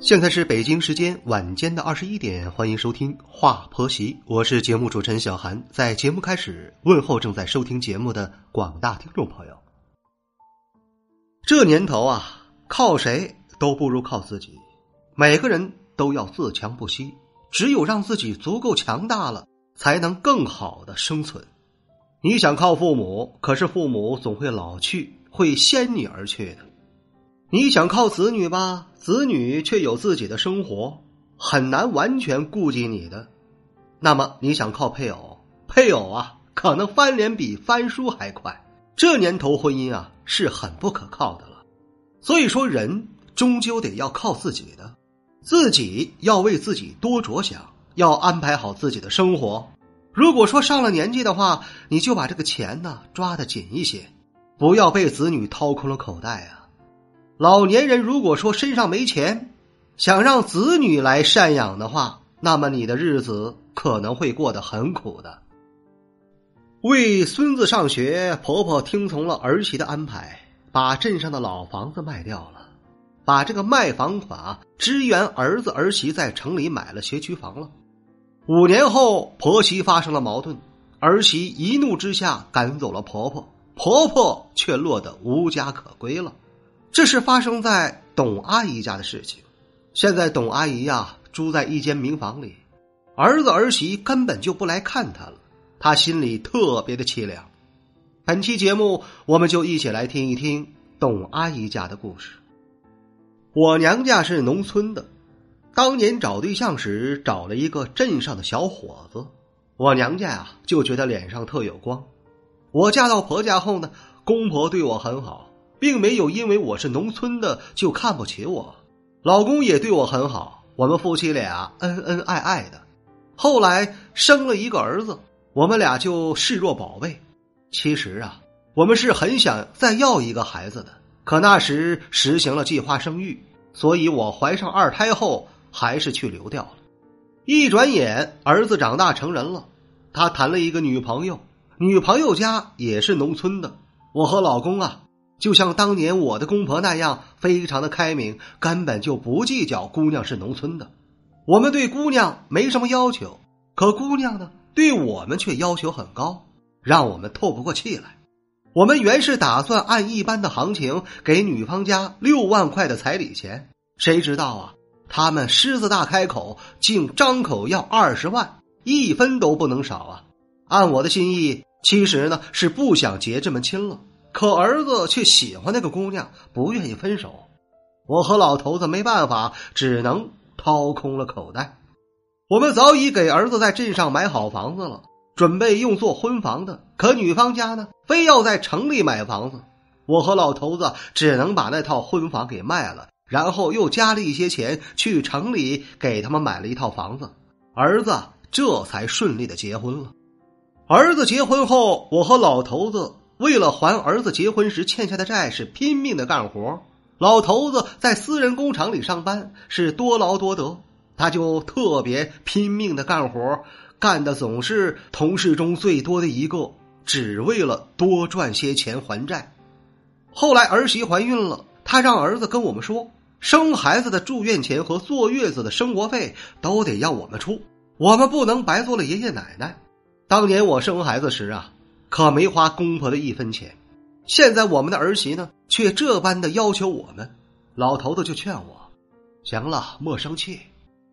现在是北京时间晚间的二十一点，欢迎收听《话婆媳》，我是节目主持人小韩。在节目开始，问候正在收听节目的广大听众朋友。这年头啊，靠谁都不如靠自己，每个人都要自强不息，只有让自己足够强大了，才能更好的生存。你想靠父母，可是父母总会老去，会先你而去的。你想靠子女吧，子女却有自己的生活，很难完全顾及你的。那么你想靠配偶，配偶啊，可能翻脸比翻书还快。这年头婚姻啊，是很不可靠的了。所以说，人终究得要靠自己的，自己要为自己多着想，要安排好自己的生活。如果说上了年纪的话，你就把这个钱呢抓得紧一些，不要被子女掏空了口袋啊。老年人如果说身上没钱，想让子女来赡养的话，那么你的日子可能会过得很苦的。为孙子上学，婆婆听从了儿媳的安排，把镇上的老房子卖掉了，把这个卖房款支援儿子儿媳在城里买了学区房了。五年后，婆媳发生了矛盾，儿媳一怒之下赶走了婆婆，婆婆却落得无家可归了。这是发生在董阿姨家的事情。现在董阿姨呀住在一间民房里，儿子儿媳根本就不来看她了，她心里特别的凄凉。本期节目，我们就一起来听一听董阿姨家的故事。我娘家是农村的，当年找对象时找了一个镇上的小伙子，我娘家呀就觉得脸上特有光。我嫁到婆家后呢，公婆对我很好。并没有因为我是农村的就看不起我，老公也对我很好，我们夫妻俩恩恩爱爱的。后来生了一个儿子，我们俩就视若宝贝。其实啊，我们是很想再要一个孩子的，可那时实行了计划生育，所以我怀上二胎后还是去流掉了。一转眼，儿子长大成人了，他谈了一个女朋友，女朋友家也是农村的。我和老公啊。就像当年我的公婆那样，非常的开明，根本就不计较姑娘是农村的。我们对姑娘没什么要求，可姑娘呢，对我们却要求很高，让我们透不过气来。我们原是打算按一般的行情给女方家六万块的彩礼钱，谁知道啊，他们狮子大开口，竟张口要二十万，一分都不能少啊！按我的心意，其实呢是不想结这门亲了。可儿子却喜欢那个姑娘，不愿意分手。我和老头子没办法，只能掏空了口袋。我们早已给儿子在镇上买好房子了，准备用作婚房的。可女方家呢，非要在城里买房子。我和老头子只能把那套婚房给卖了，然后又加了一些钱去城里给他们买了一套房子。儿子这才顺利的结婚了。儿子结婚后，我和老头子。为了还儿子结婚时欠下的债，是拼命的干活。老头子在私人工厂里上班，是多劳多得，他就特别拼命的干活，干的总是同事中最多的一个，只为了多赚些钱还债。后来儿媳怀孕了，他让儿子跟我们说，生孩子的住院钱和坐月子的生活费都得要我们出，我们不能白做了爷爷奶奶。当年我生孩子时啊。可没花公婆的一分钱，现在我们的儿媳呢，却这般的要求我们。老头子就劝我：“行了，莫生气，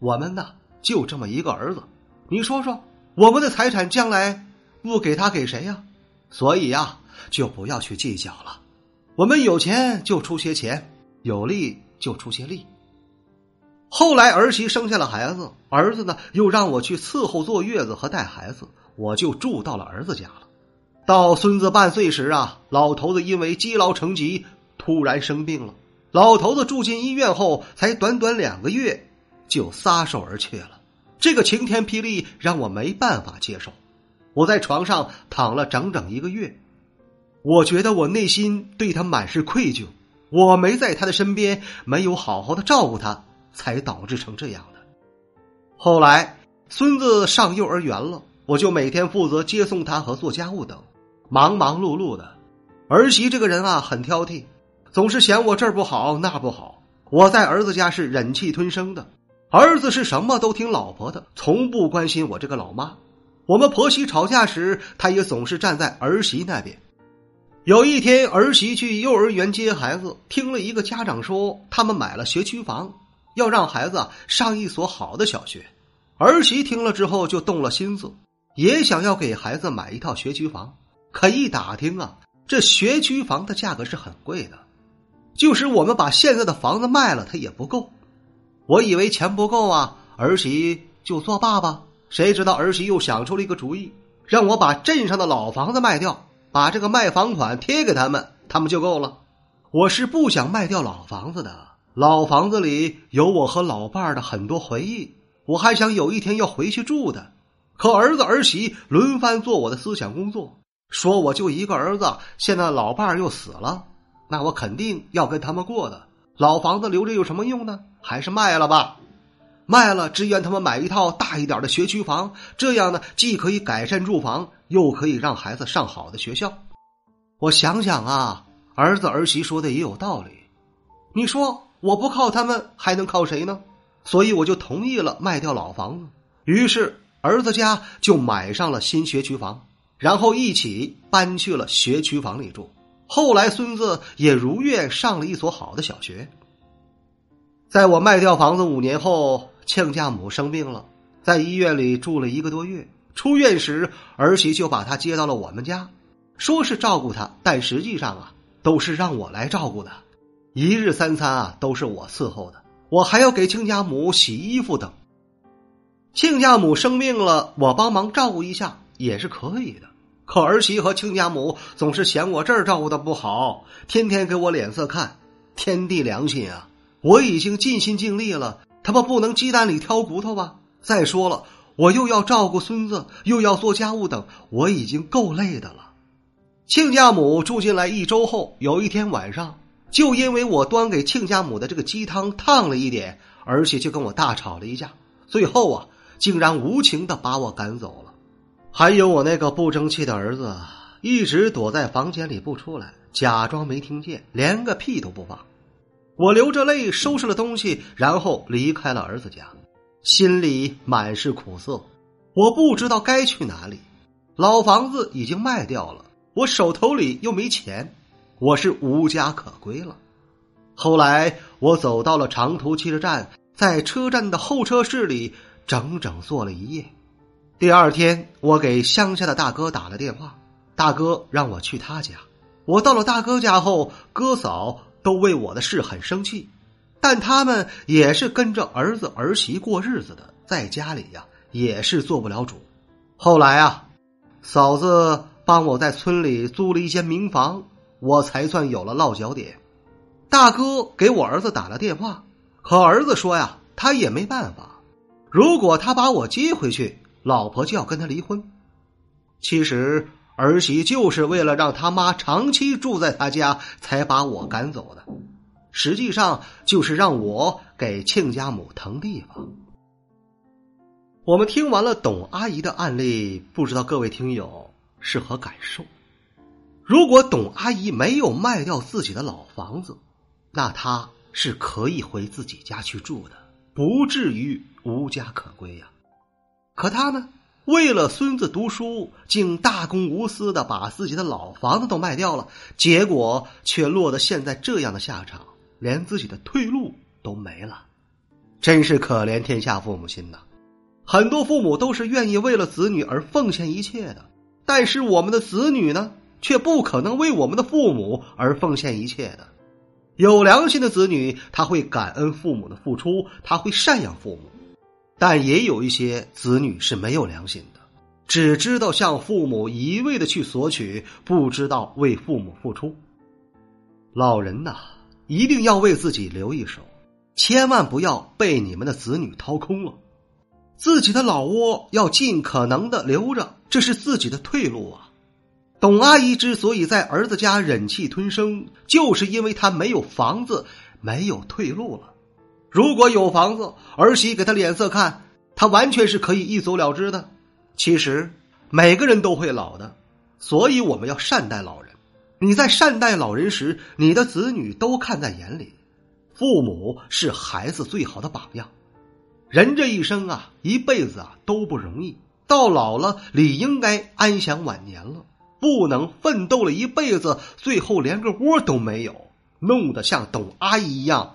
我们呢就这么一个儿子，你说说，我们的财产将来不给他给谁呀？所以呀，就不要去计较了。我们有钱就出些钱，有力就出些力。”后来儿媳生下了孩子，儿子呢又让我去伺候坐月子和带孩子，我就住到了儿子家了。到孙子半岁时啊，老头子因为积劳成疾，突然生病了。老头子住进医院后，才短短两个月，就撒手而去了。这个晴天霹雳让我没办法接受。我在床上躺了整整一个月。我觉得我内心对他满是愧疚，我没在他的身边，没有好好的照顾他，才导致成这样的。后来孙子上幼儿园了，我就每天负责接送他和做家务等，忙忙碌碌的。儿媳这个人啊，很挑剔，总是嫌我这儿不好那不好。我在儿子家是忍气吞声的，儿子是什么都听老婆的，从不关心我这个老妈。我们婆媳吵架时，他也总是站在儿媳那边。有一天，儿媳去幼儿园接孩子，听了一个家长说，他们买了学区房，要让孩子上一所好的小学。儿媳听了之后就动了心思，也想要给孩子买一套学区房。可一打听啊，这学区房的价格是很贵的，就是我们把现在的房子卖了，它也不够。我以为钱不够啊，儿媳就作罢吧。谁知道儿媳又想出了一个主意，让我把镇上的老房子卖掉。把这个卖房款贴给他们，他们就够了。我是不想卖掉老房子的，老房子里有我和老伴儿的很多回忆，我还想有一天要回去住的。可儿子儿媳轮番做我的思想工作，说我就一个儿子，现在老伴儿又死了，那我肯定要跟他们过的。老房子留着有什么用呢？还是卖了吧。卖了，支援他们买一套大一点的学区房，这样呢，既可以改善住房，又可以让孩子上好的学校。我想想啊，儿子儿媳说的也有道理。你说我不靠他们，还能靠谁呢？所以我就同意了卖掉老房子。于是儿子家就买上了新学区房，然后一起搬去了学区房里住。后来孙子也如愿上了一所好的小学。在我卖掉房子五年后。亲家母生病了，在医院里住了一个多月。出院时，儿媳就把她接到了我们家，说是照顾她，但实际上啊，都是让我来照顾的。一日三餐啊，都是我伺候的，我还要给亲家母洗衣服等。亲家母生病了，我帮忙照顾一下也是可以的。可儿媳和亲家母总是嫌我这儿照顾的不好，天天给我脸色看。天地良心啊，我已经尽心尽力了。他们不能鸡蛋里挑骨头吧？再说了，我又要照顾孙子，又要做家务等，我已经够累的了。亲家母住进来一周后，有一天晚上，就因为我端给亲家母的这个鸡汤烫了一点，而且就跟我大吵了一架。最后啊，竟然无情的把我赶走了。还有我那个不争气的儿子，一直躲在房间里不出来，假装没听见，连个屁都不放。我流着泪收拾了东西，然后离开了儿子家，心里满是苦涩。我不知道该去哪里，老房子已经卖掉了，我手头里又没钱，我是无家可归了。后来我走到了长途汽车站，在车站的候车室里整整坐了一夜。第二天，我给乡下的大哥打了电话，大哥让我去他家。我到了大哥家后，哥嫂。都为我的事很生气，但他们也是跟着儿子儿媳过日子的，在家里呀也是做不了主。后来啊，嫂子帮我在村里租了一间民房，我才算有了落脚点。大哥给我儿子打了电话，可儿子说呀，他也没办法，如果他把我接回去，老婆就要跟他离婚。其实。儿媳就是为了让他妈长期住在他家，才把我赶走的。实际上就是让我给亲家母腾地方。我们听完了董阿姨的案例，不知道各位听友是何感受？如果董阿姨没有卖掉自己的老房子，那她是可以回自己家去住的，不至于无家可归呀。可他呢？为了孙子读书，竟大公无私的把自己的老房子都卖掉了，结果却落得现在这样的下场，连自己的退路都没了，真是可怜天下父母心呐！很多父母都是愿意为了子女而奉献一切的，但是我们的子女呢，却不可能为我们的父母而奉献一切的。有良心的子女，他会感恩父母的付出，他会赡养父母。但也有一些子女是没有良心的，只知道向父母一味的去索取，不知道为父母付出。老人呐，一定要为自己留一手，千万不要被你们的子女掏空了。自己的老窝要尽可能的留着，这是自己的退路啊。董阿姨之所以在儿子家忍气吞声，就是因为她没有房子，没有退路了。如果有房子，儿媳给他脸色看，他完全是可以一走了之的。其实每个人都会老的，所以我们要善待老人。你在善待老人时，你的子女都看在眼里。父母是孩子最好的榜样。人这一生啊，一辈子啊都不容易，到老了理应该安享晚年了，不能奋斗了一辈子，最后连个窝都没有，弄得像董阿姨一样